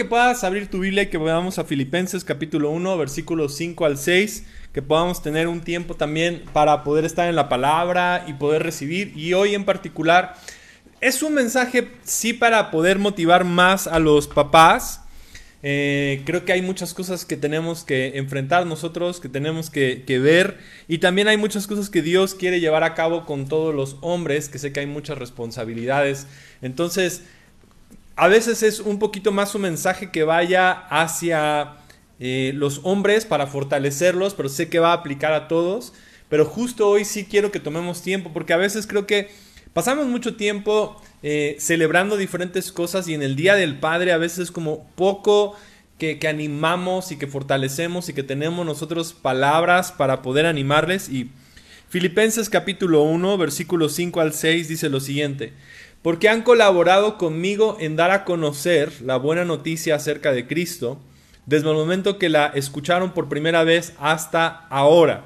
que puedas abrir tu Biblia y que veamos a Filipenses capítulo 1, versículos 5 al 6, que podamos tener un tiempo también para poder estar en la palabra y poder recibir. Y hoy en particular es un mensaje sí para poder motivar más a los papás. Eh, creo que hay muchas cosas que tenemos que enfrentar nosotros, que tenemos que, que, ver. Y también hay muchas cosas que Dios quiere llevar a cabo con todos los hombres, que sé que hay muchas responsabilidades. Entonces, a veces es un poquito más un mensaje que vaya hacia eh, los hombres para fortalecerlos, pero sé que va a aplicar a todos. Pero justo hoy sí quiero que tomemos tiempo, porque a veces creo que pasamos mucho tiempo eh, celebrando diferentes cosas y en el Día del Padre a veces es como poco que, que, animamos y que fortalecemos y que tenemos nosotros palabras para poder animarles. Y Filipenses capítulo 1, versículos 5 al 6 dice lo siguiente porque han colaborado conmigo en dar a conocer la buena noticia acerca de Cristo, desde el momento que la escucharon por primera vez hasta ahora.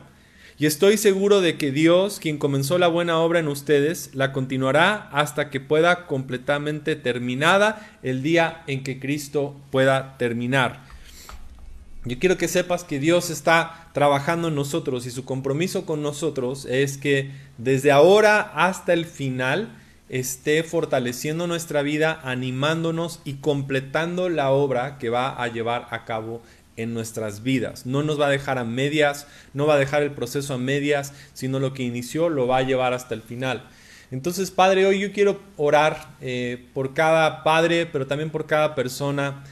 Y estoy seguro de que Dios, quien comenzó la buena obra en ustedes, la continuará hasta que pueda completamente terminada el día en que Cristo pueda terminar. Yo quiero que sepas que Dios está trabajando en nosotros y su compromiso con nosotros es que desde ahora hasta el final, esté fortaleciendo nuestra vida, animándonos y completando la obra que va a llevar a cabo en nuestras vidas. No nos va a dejar a medias, no va a dejar el proceso a medias, sino lo que inició lo va a llevar hasta el final. Entonces, Padre, hoy yo quiero orar eh, por cada padre, pero también por cada persona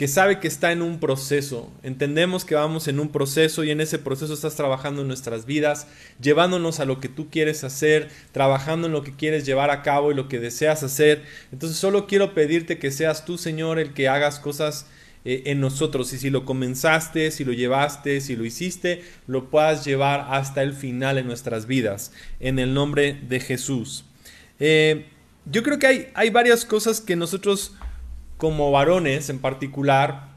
que sabe que está en un proceso. Entendemos que vamos en un proceso y en ese proceso estás trabajando en nuestras vidas, llevándonos a lo que tú quieres hacer, trabajando en lo que quieres llevar a cabo y lo que deseas hacer. Entonces solo quiero pedirte que seas tú, Señor, el que hagas cosas eh, en nosotros. Y si lo comenzaste, si lo llevaste, si lo hiciste, lo puedas llevar hasta el final en nuestras vidas. En el nombre de Jesús. Eh, yo creo que hay, hay varias cosas que nosotros como varones en particular,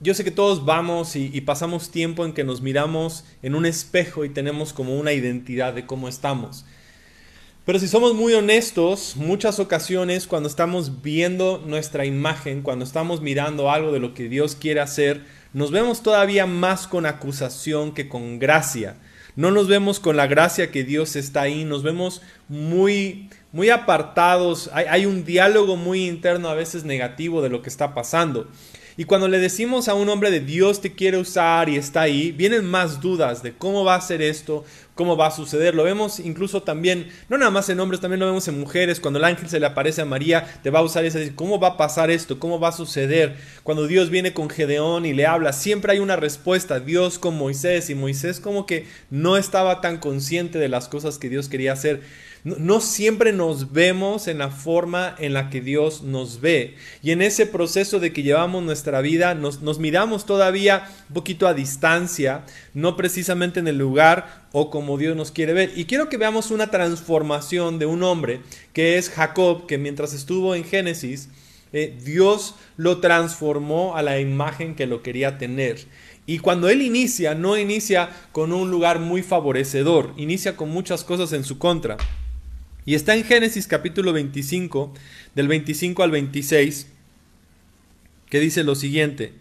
yo sé que todos vamos y, pasamos tiempo en que nos miramos en un espejo y tenemos como una identidad de cómo estamos. Pero si somos muy honestos, muchas ocasiones cuando estamos viendo nuestra imagen, cuando estamos mirando algo de lo que Dios quiere hacer, nos vemos todavía más con acusación que con gracia. No nos vemos con la gracia que Dios está ahí, nos vemos muy muy apartados, hay, un diálogo muy interno a veces negativo de lo que está pasando. Y cuando le decimos a un hombre de Dios te quiere usar y está ahí, vienen más dudas de cómo va a ser esto, cómo va a suceder. Lo vemos incluso también, no nada más en hombres, también lo vemos en mujeres. Cuando el ángel se le aparece a María, te va a usar y dice, ¿cómo va a pasar esto? ¿Cómo va a suceder? Cuando Dios viene con Gedeón y le habla, siempre hay una respuesta. Dios con Moisés y Moisés como que no estaba tan consciente de las cosas que Dios quería hacer. No, siempre nos vemos en la forma en la que Dios nos ve. Y en ese proceso de que llevamos nuestra vida, nos, nos miramos todavía un poquito a distancia, no precisamente en el lugar o como Dios nos quiere ver. Y quiero que veamos una transformación de un hombre que es Jacob, que mientras estuvo en Génesis, eh, Dios lo transformó a la imagen que lo quería tener. Y cuando él inicia, no inicia con un lugar muy favorecedor, inicia con muchas cosas en su contra. Y está en Génesis capítulo 25, del 25 al 26, que dice lo siguiente.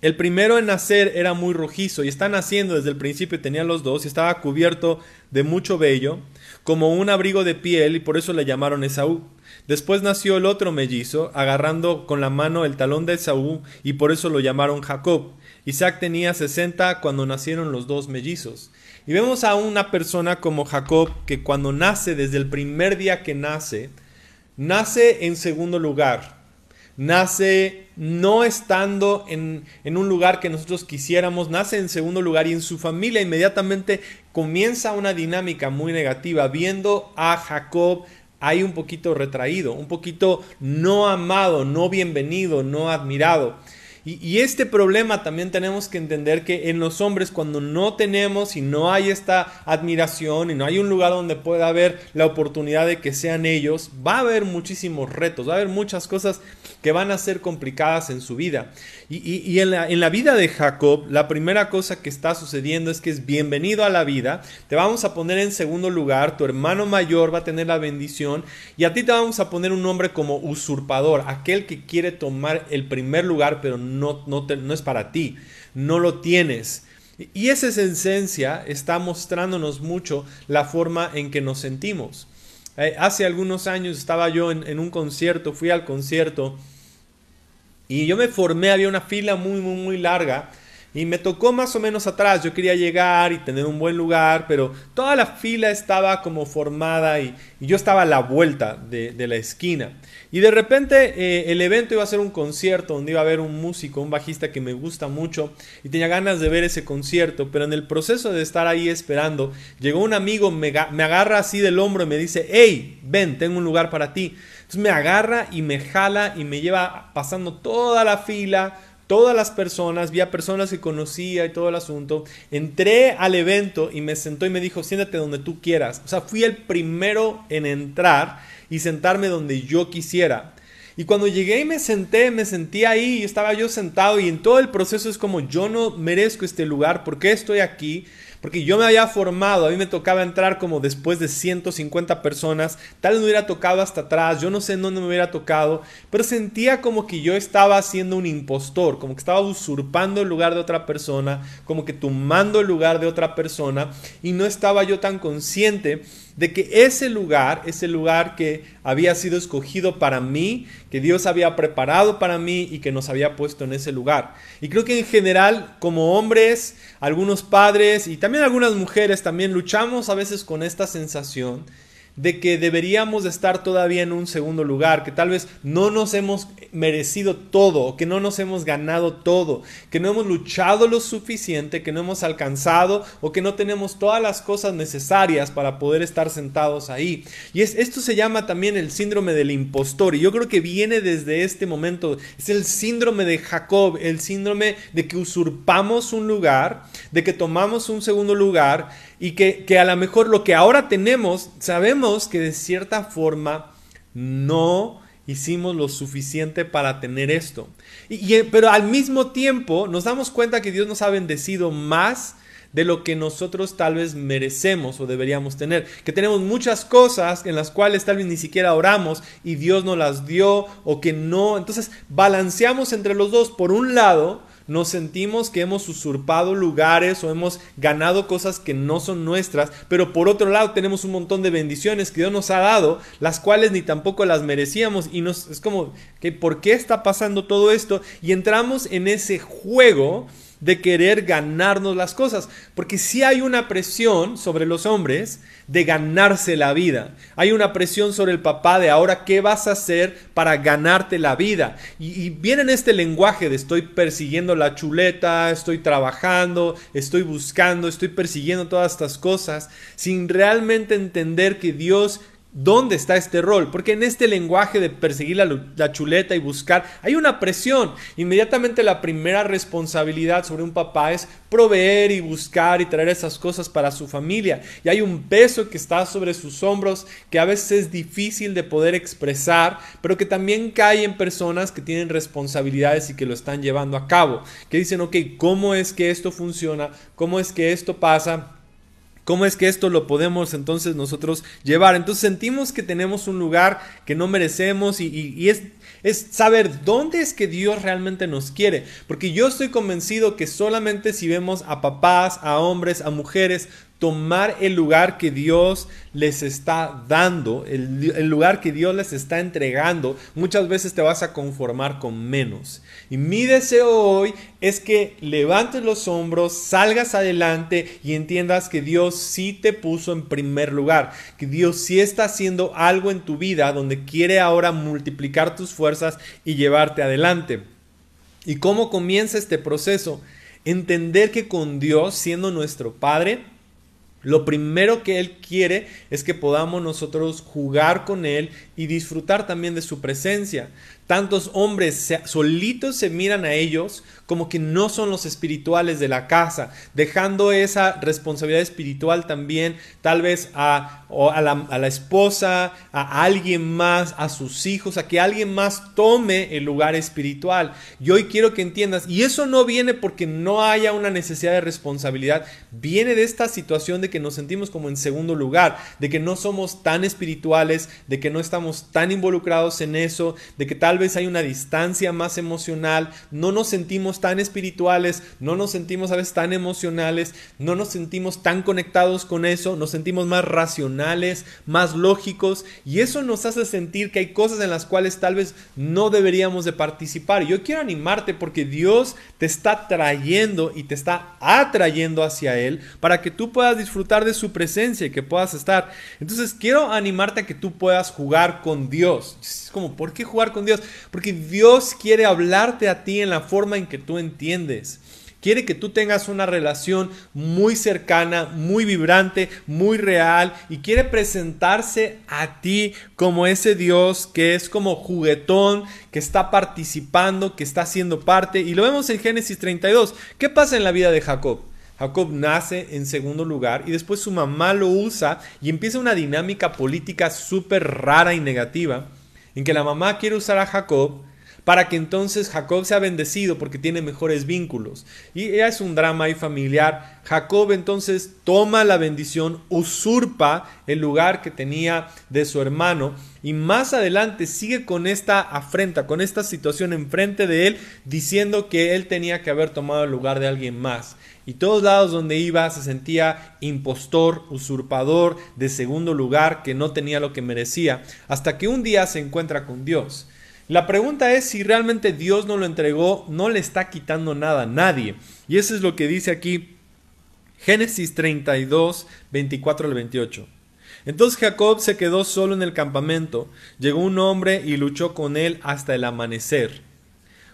El primero en nacer era muy rojizo y está naciendo desde el principio, tenía los dos y estaba cubierto de mucho vello, como un abrigo de piel y por eso le llamaron Esaú. Después nació el otro mellizo, agarrando con la mano el talón de Esaú y por eso lo llamaron Jacob. Isaac tenía 60 cuando nacieron los dos mellizos. Y vemos a una persona como Jacob que cuando nace, desde el primer día que nace, nace en segundo lugar. Nace no estando en, en, un lugar que nosotros quisiéramos, nace en segundo lugar y en su familia inmediatamente comienza una dinámica muy negativa, viendo a Jacob ahí un poquito retraído, un poquito no amado, no bienvenido, no admirado. Y, este problema también tenemos que entender que en los hombres cuando no tenemos y no hay esta admiración y no hay un lugar donde pueda haber la oportunidad de que sean ellos, va a haber muchísimos retos, va a haber muchas cosas que van a ser complicadas en su vida. Y, en, la, en, la, vida de Jacob, la primera cosa que está sucediendo es que es bienvenido a la vida, te vamos a poner en segundo lugar, tu hermano mayor va a tener la bendición y a ti te vamos a poner un nombre como usurpador, aquel que quiere tomar el primer lugar pero no, no, no es para ti, no lo tienes. Y esa esencia está mostrándonos mucho la forma en que nos sentimos. Eh, hace algunos años estaba yo en, en un concierto, fui al concierto y yo me formé, había una fila muy, muy, muy larga. Y me tocó más o menos atrás, yo quería llegar y tener un buen lugar, pero toda la fila estaba como formada y, yo estaba a la vuelta de, la esquina. Y de repente eh, el evento iba a ser un concierto donde iba a haber un músico, un bajista que me gusta mucho y tenía ganas de ver ese concierto, pero en el proceso de estar ahí esperando, llegó un amigo, me, me agarra así del hombro y me dice, hey, ven, tengo un lugar para ti. Entonces me agarra y me jala y me lleva pasando toda la fila todas las personas, vi a personas que conocía y todo el asunto. Entré al evento y me sentó y me dijo, siéntate donde tú quieras. O sea, fui el primero en entrar y sentarme donde yo quisiera. Y cuando llegué y me senté, me sentí ahí y estaba yo sentado y en todo el proceso es como yo no merezco este lugar, ¿por qué estoy aquí? Porque yo me había formado, a mí me tocaba entrar como después de 150 personas, tal vez me hubiera tocado hasta atrás, yo no sé en dónde me hubiera tocado, pero sentía como que yo estaba siendo un impostor, como que estaba usurpando el lugar de otra persona, como que tomando el lugar de otra persona, y no estaba yo tan consciente de que ese lugar, ese lugar que había sido escogido para mí, que Dios había preparado para mí y que nos había puesto en ese lugar. Y creo que en general, como hombres, algunos padres y también algunas mujeres también luchamos a veces con esta sensación de que deberíamos de estar todavía en un segundo lugar, que tal vez no nos hemos merecido todo, que no nos hemos ganado todo, que no hemos luchado lo suficiente, que no hemos alcanzado o que no tenemos todas las cosas necesarias para poder estar sentados ahí. Y es, esto se llama también el síndrome del impostor y yo creo que viene desde este momento, es el síndrome de Jacob, el síndrome de que usurpamos un lugar, de que tomamos un segundo lugar y que, a lo mejor lo que ahora tenemos, sabemos que de cierta forma no hicimos lo suficiente para tener esto. Y, pero al mismo tiempo nos damos cuenta que Dios nos ha bendecido más de lo que nosotros tal vez merecemos o deberíamos tener. Que tenemos muchas cosas en las cuales tal vez ni siquiera oramos y Dios nos las dio o que no. Entonces balanceamos entre los dos. Por un lado, nos sentimos que hemos usurpado lugares o hemos ganado cosas que no son nuestras, pero por otro lado tenemos un montón de bendiciones que Dios nos ha dado, las cuales ni tampoco las merecíamos y nos es como que ¿por qué está pasando todo esto? Y entramos en ese juego de querer ganarnos las cosas, porque si hay una presión sobre los hombres de ganarse la vida. Hay una presión sobre el papá de ahora qué vas a hacer para ganarte la vida. Y, viene en este lenguaje de estoy persiguiendo la chuleta, estoy trabajando, estoy buscando, estoy persiguiendo todas estas cosas, sin realmente entender que Dios ¿Dónde está este rol? Porque en este lenguaje de perseguir la, chuleta y buscar, hay una presión. Inmediatamente la primera responsabilidad sobre un papá es proveer y buscar y traer esas cosas para su familia. Y hay un peso que está sobre sus hombros que a veces es difícil de poder expresar, pero que también cae en personas que tienen responsabilidades y que lo están llevando a cabo. Que dicen, ok, ¿cómo es que esto funciona? ¿Cómo es que esto pasa? ¿Cómo es que esto lo podemos entonces nosotros llevar? Entonces sentimos que tenemos un lugar que no merecemos y, es, saber dónde es que Dios realmente nos quiere. Porque yo estoy convencido que solamente si vemos a papás, a hombres, a mujeres, tomar el lugar que Dios les está dando, el, lugar que Dios les está entregando, muchas veces te vas a conformar con menos. Y mi deseo hoy es que levantes los hombros, salgas adelante y entiendas que Dios sí te puso en primer lugar, que Dios sí está haciendo algo en tu vida donde quiere ahora multiplicar tus fuerzas y llevarte adelante. ¿Y cómo comienza este proceso? Entender que con Dios, siendo nuestro Padre, lo primero que Él quiere es que podamos nosotros jugar con Él y disfrutar también de su presencia. Tantos hombres solitos se miran a ellos como que no son los espirituales de la casa, dejando esa responsabilidad espiritual también tal vez a, a, la, esposa, a alguien más, a sus hijos, a que alguien más tome el lugar espiritual. Y hoy quiero que entiendas, y eso no viene porque no haya una necesidad de responsabilidad, viene de esta situación de que nos sentimos como en segundo lugar, de que no somos tan espirituales, de que no estamos tan involucrados en eso, de que tal vez hay una distancia más emocional, no nos sentimos tan espirituales, no nos sentimos a veces tan emocionales, no nos sentimos tan conectados con eso, nos sentimos más racionales, más lógicos y eso nos hace sentir que hay cosas en las cuales tal vez no deberíamos de participar. Yo quiero animarte porque Dios te está trayendo y te está atrayendo hacia Él para que tú puedas disfrutar de su presencia y que puedas estar. Entonces quiero animarte a que tú puedas jugar con Dios. Es como, ¿por qué jugar con Dios? Porque Dios quiere hablarte a ti en la forma en que tú entiendes. Quiere que tú tengas una relación muy cercana, muy vibrante, muy real y quiere presentarse a ti como ese Dios que es como juguetón, que está participando, que está siendo parte. Y lo vemos en Génesis 32. ¿Qué pasa en la vida de Jacob? Jacob nace en segundo lugar y después su mamá lo usa y empieza una dinámica política súper rara y negativa en que la mamá quiere usar a Jacob para que entonces Jacob sea bendecido porque tiene mejores vínculos. Y es un drama ahí familiar. Jacob entonces toma la bendición, usurpa el lugar que tenía de su hermano y más adelante sigue con esta afrenta, con esta situación enfrente de él, diciendo que él tenía que haber tomado el lugar de alguien más. Y todos lados donde iba se sentía impostor, usurpador, de segundo lugar, que no tenía lo que merecía, hasta que un día se encuentra con Dios. La pregunta es si realmente Dios no lo entregó, no le está quitando nada a nadie. Y eso es lo que dice aquí Génesis 32, 24 al 28. Entonces Jacob se quedó solo en el campamento. Llegó un hombre y luchó con él hasta el amanecer.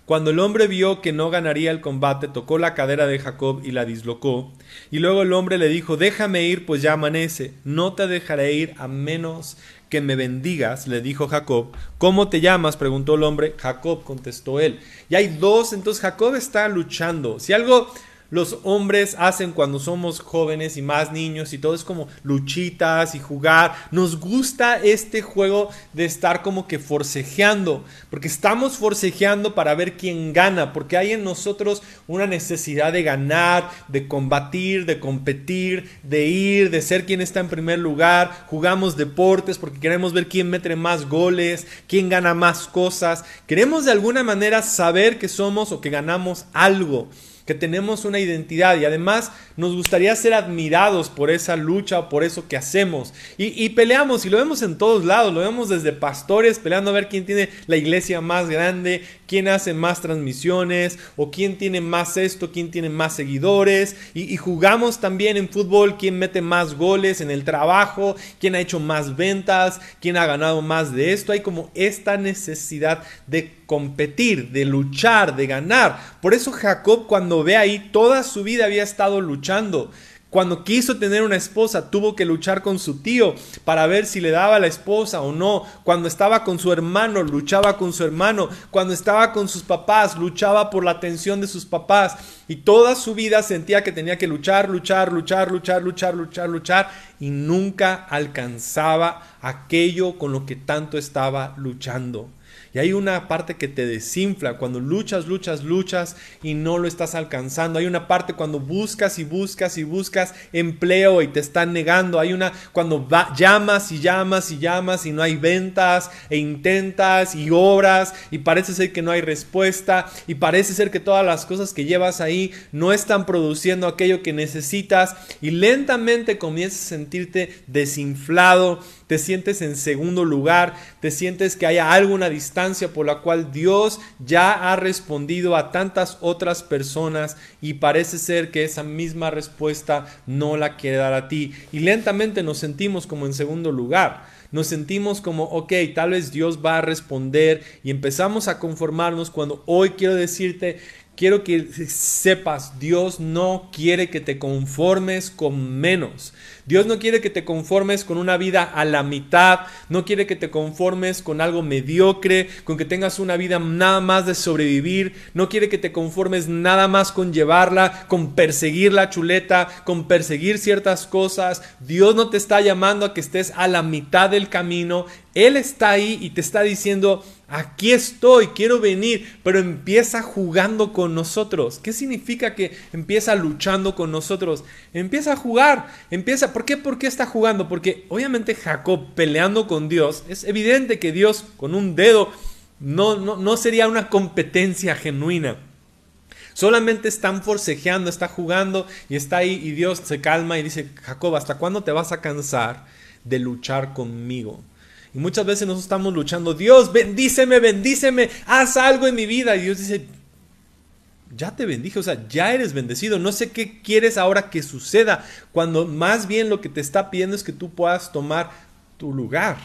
Cuando el hombre vio que no ganaría el combate, tocó la cadera de Jacob y la dislocó. Y luego el hombre le dijo, déjame ir, pues ya amanece. No te dejaré ir a menos que me bendigas, le dijo Jacob. ¿Cómo te llamas? preguntó el hombre. Jacob, contestó él. Y hay dos, entonces Jacob está luchando. Si algo los hombres hacen cuando somos jóvenes y más niños y todo es como luchitas y jugar. Nos gusta este juego de estar como que forcejeando, porque estamos forcejeando para ver quién gana, porque hay en nosotros una necesidad de ganar, de combatir, de competir, de ir, de ser quien está en primer lugar. Jugamos deportes porque queremos ver quién mete más goles, quién gana más cosas. Queremos de alguna manera saber que somos o que ganamos algo que tenemos una identidad y además nos gustaría ser admirados por esa lucha por eso que hacemos. Y, peleamos y lo vemos en todos lados, lo vemos desde pastores peleando a ver quién tiene la iglesia más grande, quién hace más transmisiones o quién tiene más esto, quién tiene más seguidores. Y, jugamos también en fútbol quién mete más goles en el trabajo, quién ha hecho más ventas, quién ha ganado más de esto. Hay como esta necesidad de competir, de luchar, de ganar. Por eso Jacob cuando ve ahí, toda su vida había estado luchando. Cuando quiso tener una esposa, tuvo que luchar con su tío para ver si le daba la esposa o no. Cuando estaba con su hermano, luchaba con su hermano. Cuando estaba con sus papás, luchaba por la atención de sus papás. Y toda su vida sentía que tenía que luchar, luchar, luchar, luchar, luchar, luchar, luchar. Y nunca alcanzaba aquello con lo que tanto estaba luchando. Hay una parte que te desinfla cuando luchas, luchas, luchas y no lo estás alcanzando. Hay una parte cuando buscas y buscas y buscas empleo y te están negando. Hay una cuando llamas y llamas y llamas y no hay ventas e intentas y obras y parece ser que no hay respuesta y parece ser que todas las cosas que llevas ahí no están produciendo aquello que necesitas y lentamente comienzas a sentirte desinflado te sientes en segundo lugar, te sientes que haya alguna distancia por la cual Dios ya ha respondido a tantas otras personas y parece ser que esa misma respuesta no la quiere dar a ti. Y lentamente nos sentimos como en segundo lugar nos sentimos como, ok, tal vez Dios va a responder y empezamos a conformarnos cuando hoy quiero decirte quiero que sepas, Dios no quiere que te conformes con menos. Dios no quiere que te conformes con una vida a la mitad, no quiere que te conformes con algo mediocre, con que tengas una vida nada más de sobrevivir, no quiere que te conformes nada más con llevarla, con perseguir la chuleta, con perseguir ciertas cosas. Dios no te está llamando a que estés a la mitad del camino, Él está ahí y te está diciendo, aquí estoy, quiero venir, pero empieza jugando con nosotros. ¿Qué significa que empieza luchando con nosotros? Empieza a jugar, empieza, ¿por qué? ¿Por qué está jugando? Porque obviamente Jacob peleando con Dios, es evidente que Dios con un dedo no, no, no sería una competencia genuina. Solamente están forcejeando, está jugando y está ahí y Dios se calma y dice, Jacob, ¿hasta cuándo te vas a cansar de luchar conmigo? Muchas veces nosotros estamos luchando, Dios, bendíceme, bendíceme, haz algo en mi vida. Y Dios dice, ya te bendije, o sea, ya eres bendecido. No sé qué quieres ahora que suceda, cuando más bien lo que te está pidiendo es que tú puedas tomar tu lugar.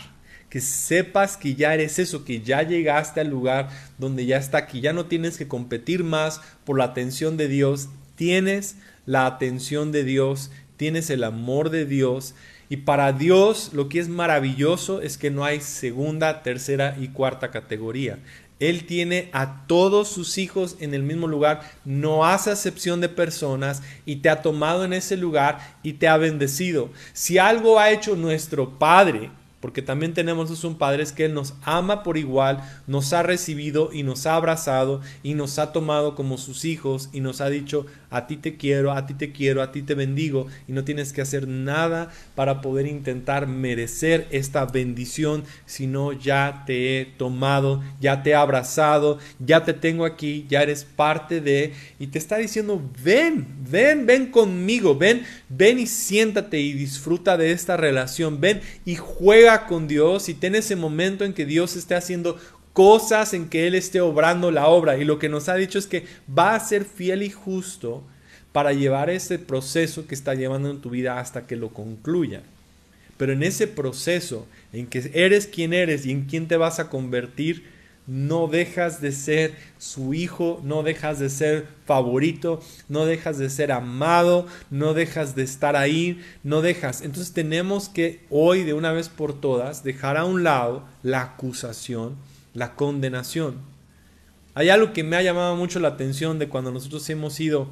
Que sepas que ya eres eso, que ya llegaste al lugar donde ya está, que ya no tienes que competir más por la atención de Dios. Tienes la atención de Dios, tienes el amor de Dios y para Dios lo que es maravilloso es que no hay segunda, tercera y cuarta categoría. Él tiene a todos sus hijos en el mismo lugar, no hace excepción de personas y te ha tomado en ese lugar y te ha bendecido. Si algo ha hecho nuestro Padre, porque también tenemos un Padre que Él nos ama por igual, nos ha recibido y nos ha abrazado y nos ha tomado como sus hijos y nos ha dicho, a ti te quiero, a ti te quiero, a ti te bendigo y no tienes que hacer nada para poder intentar merecer esta bendición, sino ya te he tomado, ya te he abrazado, ya te tengo aquí, ya eres parte de y te está diciendo, ven, ven, ven conmigo, ven, ven y siéntate y disfruta de esta relación, ven y juega con Dios y ten ese momento en que Dios esté haciendo cosas, en que Él esté obrando la obra. Y lo que nos ha dicho es que va a ser fiel y justo para llevar ese proceso que está llevando en tu vida hasta que lo concluya. Pero en ese proceso en que eres quien eres y en quién te vas a convertir, no dejas de ser su hijo, no dejas de ser favorito, no dejas de ser amado, no dejas de estar ahí, no dejas. Entonces tenemos que hoy de una vez por todas dejar a un lado la acusación, la condenación. Hay algo que me ha llamado mucho la atención de cuando nosotros hemos ido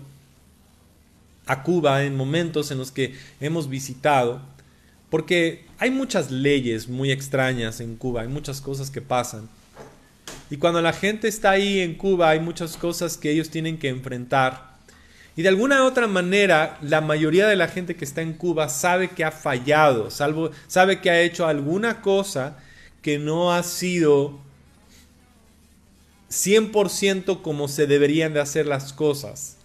a Cuba en momentos en los que hemos visitado, porque hay muchas leyes muy extrañas en Cuba, hay muchas cosas que pasan. Y cuando la gente está ahí en Cuba hay muchas cosas que ellos tienen que enfrentar. Y de alguna otra manera, la mayoría de la gente que está en Cuba sabe que ha fallado, sabe que ha hecho alguna cosa que no ha sido 100% como se deberían de hacer las cosas.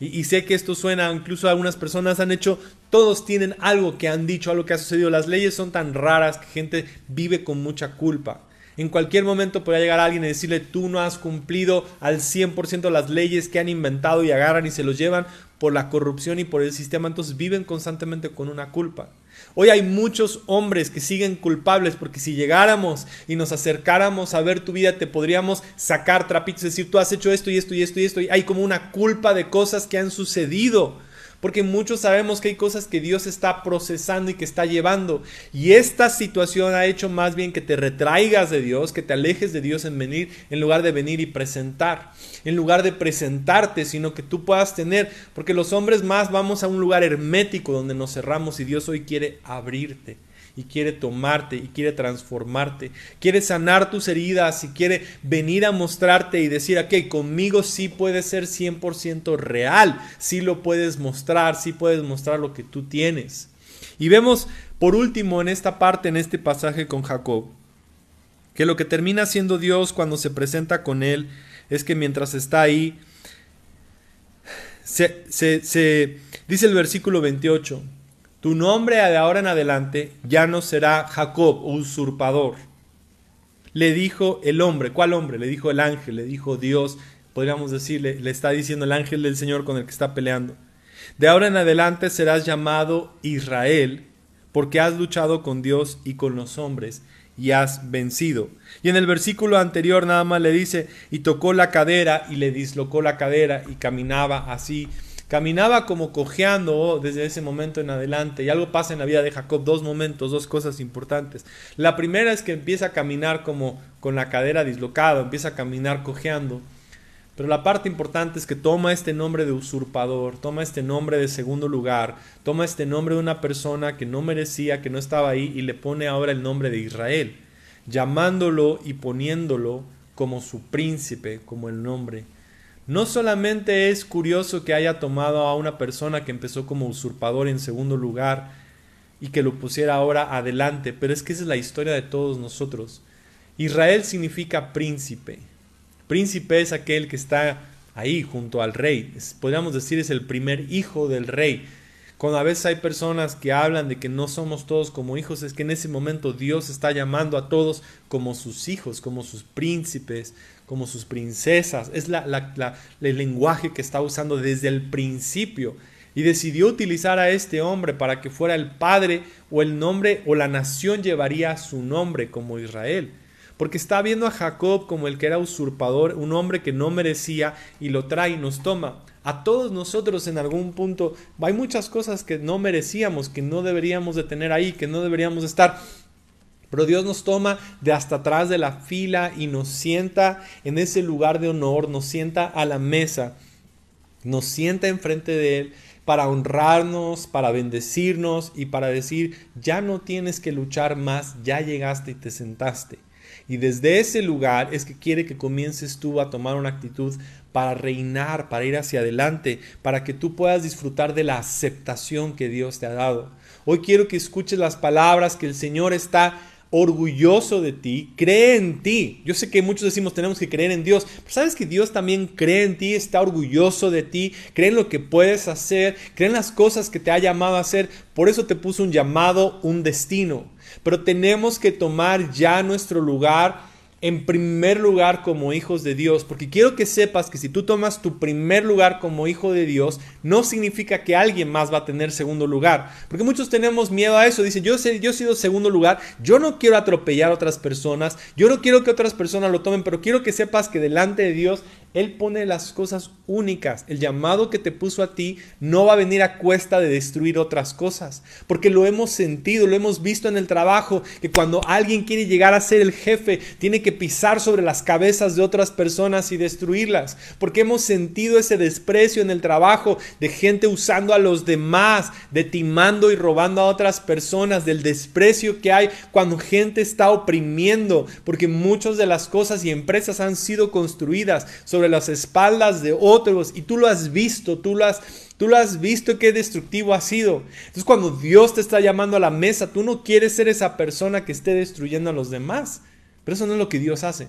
Y, y, sé que esto suena, incluso algunas personas han hecho, todos tienen algo que han dicho, algo que ha sucedido. Las leyes son tan raras que gente vive con mucha culpa. En cualquier momento podría llegar alguien y decirle, tú no has cumplido al 100% las leyes que han inventado y agarran y se los llevan por la corrupción y por el sistema, entonces viven constantemente con una culpa. Hoy hay muchos hombres que siguen culpables porque si llegáramos y nos acercáramos a ver tu vida te podríamos sacar trapitos, decir, tú has hecho esto y esto y esto y esto, y hay como una culpa de cosas que han sucedido porque muchos sabemos que hay cosas que Dios está procesando y que está llevando. Y esta situación ha hecho más bien que te retraigas de Dios, que te alejes de Dios en venir, en lugar de venir y presentar. En lugar de presentarte, sino que tú puedas tener, porque los hombres más vamos a un lugar hermético donde nos cerramos y Dios hoy quiere abrirte y quiere tomarte y quiere transformarte, quiere sanar tus heridas y quiere venir a mostrarte y decir, ok, conmigo sí puede ser 100% real, sí lo puedes mostrar, sí puedes mostrar lo que tú tienes. Y vemos por último en esta parte, en este pasaje con Jacob, que lo que termina siendo Dios cuando se presenta con él es que mientras está ahí, se, se dice el versículo 28, tu nombre de ahora en adelante ya no será Jacob, usurpador. Le dijo el hombre, ¿cuál hombre? Le dijo el ángel, le dijo Dios, podríamos decirle, le está diciendo el ángel del Señor con el que está peleando. De ahora en adelante serás llamado Israel, porque has luchado con Dios y con los hombres y has vencido. Y en el versículo anterior nada más le dice, y tocó la cadera y le dislocó la cadera y caminaba así. Caminaba como cojeando desde ese momento en adelante. Y algo pasa en la vida de Jacob, dos momentos, dos cosas importantes. La primera es que empieza a caminar como con la cadera dislocada, empieza a caminar cojeando. Pero la parte importante es que toma este nombre de usurpador, toma este nombre de segundo lugar, toma este nombre de una persona que no merecía, que no estaba ahí, y le pone ahora el nombre de Israel, llamándolo y poniéndolo como su príncipe, como el nombre. No solamente es curioso que haya tomado a una persona que empezó como usurpador en segundo lugar y que lo pusiera ahora adelante, pero es que esa es la historia de todos nosotros. Israel significa príncipe. Príncipe es aquel que está ahí junto al rey. podríamos decir es el primer hijo del rey. Cuando a veces hay personas que hablan de que no somos todos como hijos, es que en ese momento Dios está llamando a todos como sus hijos, como sus príncipes, como sus princesas. Es la, el lenguaje que está usando desde el principio. Y decidió utilizar a este hombre para que fuera el padre o el nombre o la nación llevaría su nombre como Israel porque está viendo a Jacob como el que era usurpador, un hombre que no merecía y lo trae y nos toma. A todos nosotros en algún punto hay muchas cosas que no merecíamos, que no deberíamos de tener ahí, que no deberíamos estar. Pero Dios nos toma de hasta atrás de la fila y nos sienta en ese lugar de honor, nos sienta a la mesa, nos sienta enfrente de Él para honrarnos, para bendecirnos y para decir, ya no tienes que luchar más, ya llegaste y te sentaste. Y desde ese lugar es que quiere que comiences tú a tomar una actitud para reinar, para ir hacia adelante, para que tú puedas disfrutar de la aceptación que Dios te ha dado. Hoy quiero que escuches las palabras que el Señor está orgulloso de ti, cree en ti. Yo sé que muchos decimos tenemos que creer en Dios, pero sabes que Dios también cree en ti, está orgulloso de ti, cree en lo que puedes hacer, cree en las cosas que te ha llamado a hacer. Por eso te puso un llamado, un destino. Pero tenemos que tomar ya nuestro lugar en primer lugar como hijos de Dios, porque quiero que sepas que si tú tomas tu primer lugar como hijo de Dios, no significa que alguien más va a tener segundo lugar, porque muchos tenemos miedo a eso, dicen, yo, sé, yo he sido segundo lugar, yo no quiero atropellar a otras personas, yo no quiero que otras personas lo tomen, pero quiero que sepas que delante de Dios él pone las cosas únicas. El llamado que te puso a ti no va a venir a cuesta de destruir otras cosas. Porque lo hemos sentido, lo hemos visto en el trabajo, que cuando alguien quiere llegar a ser el jefe, tiene que pisar sobre las cabezas de otras personas y destruirlas. Porque hemos sentido ese desprecio en el trabajo de gente usando a los demás, de timando y robando a otras personas, del desprecio que hay cuando gente está oprimiendo. Porque muchas de las cosas y empresas han sido construidas sobre las espaldas de otros y tú lo has visto, tú lo has, tú lo has visto qué destructivo ha sido. Entonces cuando Dios te está llamando a la mesa, tú no quieres ser esa persona que esté destruyendo a los demás. Pero eso no es lo que Dios hace.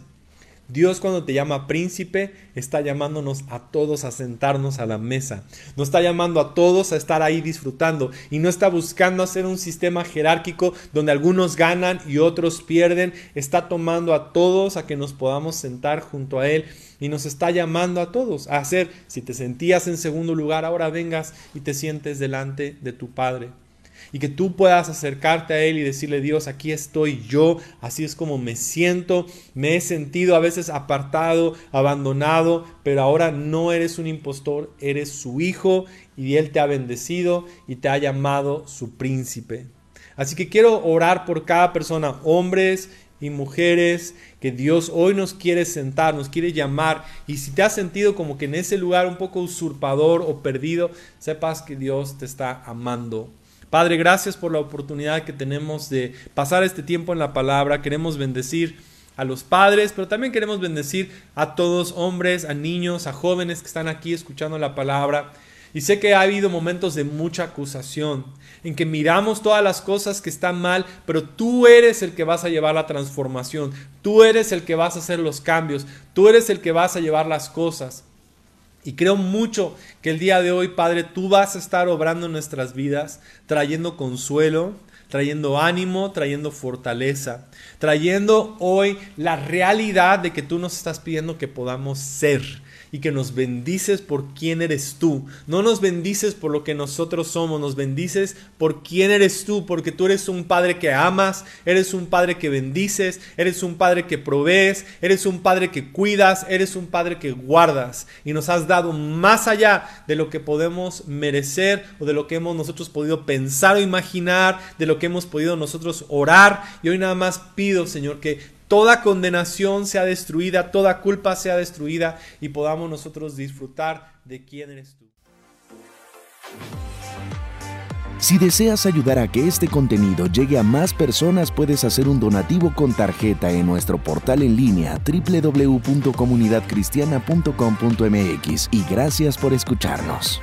Dios cuando te llama príncipe está llamándonos a todos a sentarnos a la mesa. No está llamando a todos a estar ahí disfrutando y no está buscando hacer un sistema jerárquico donde algunos ganan y otros pierden. Está tomando a todos a que nos podamos sentar junto a Él y nos está llamando a todos a hacer, si te sentías en segundo lugar, ahora vengas y te sientes delante de tu Padre y que tú puedas acercarte a Él y decirle, Dios, aquí estoy yo, así es como me siento, me he sentido a veces apartado, abandonado, pero ahora no eres un impostor, eres su hijo y Él te ha bendecido y te ha llamado su príncipe. Así que quiero orar por cada persona, hombres y mujeres, que Dios hoy nos quiere sentar, nos quiere llamar. Y si te has sentido como que en ese lugar un poco usurpador o perdido, sepas que Dios te está amando Padre, gracias por la oportunidad que tenemos de pasar este tiempo en la palabra. Queremos bendecir a los padres, pero también queremos bendecir a todos, hombres, a niños, a jóvenes que están aquí escuchando la palabra. Y sé que ha habido momentos de mucha acusación, en que miramos todas las cosas que están mal, pero tú eres el que vas a llevar la transformación, tú eres el que vas a hacer los cambios, tú eres el que vas a llevar las cosas. Y creo mucho que el día de hoy, Padre, tú vas a estar obrando en nuestras vidas, trayendo consuelo, trayendo ánimo, trayendo fortaleza, trayendo hoy la realidad de que tú nos estás pidiendo que podamos ser y que nos bendices por quién eres tú. No nos bendices por lo que nosotros somos, nos bendices por quién eres tú, porque tú eres un Padre que amas, eres un Padre que bendices, eres un Padre que provees, eres un Padre que cuidas, eres un Padre que guardas y nos has dado más allá de lo que podemos merecer o de lo que hemos nosotros podido pensar o imaginar, de lo que hemos podido nosotros orar. Y hoy nada más pido, Señor, que toda condenación sea destruida, toda culpa sea destruida y podamos nosotros disfrutar de quién eres tú. Si deseas ayudar a que este contenido llegue a más personas, puedes hacer un donativo con tarjeta en nuestro portal en línea www.comunidadcristiana.com.mx y gracias por escucharnos.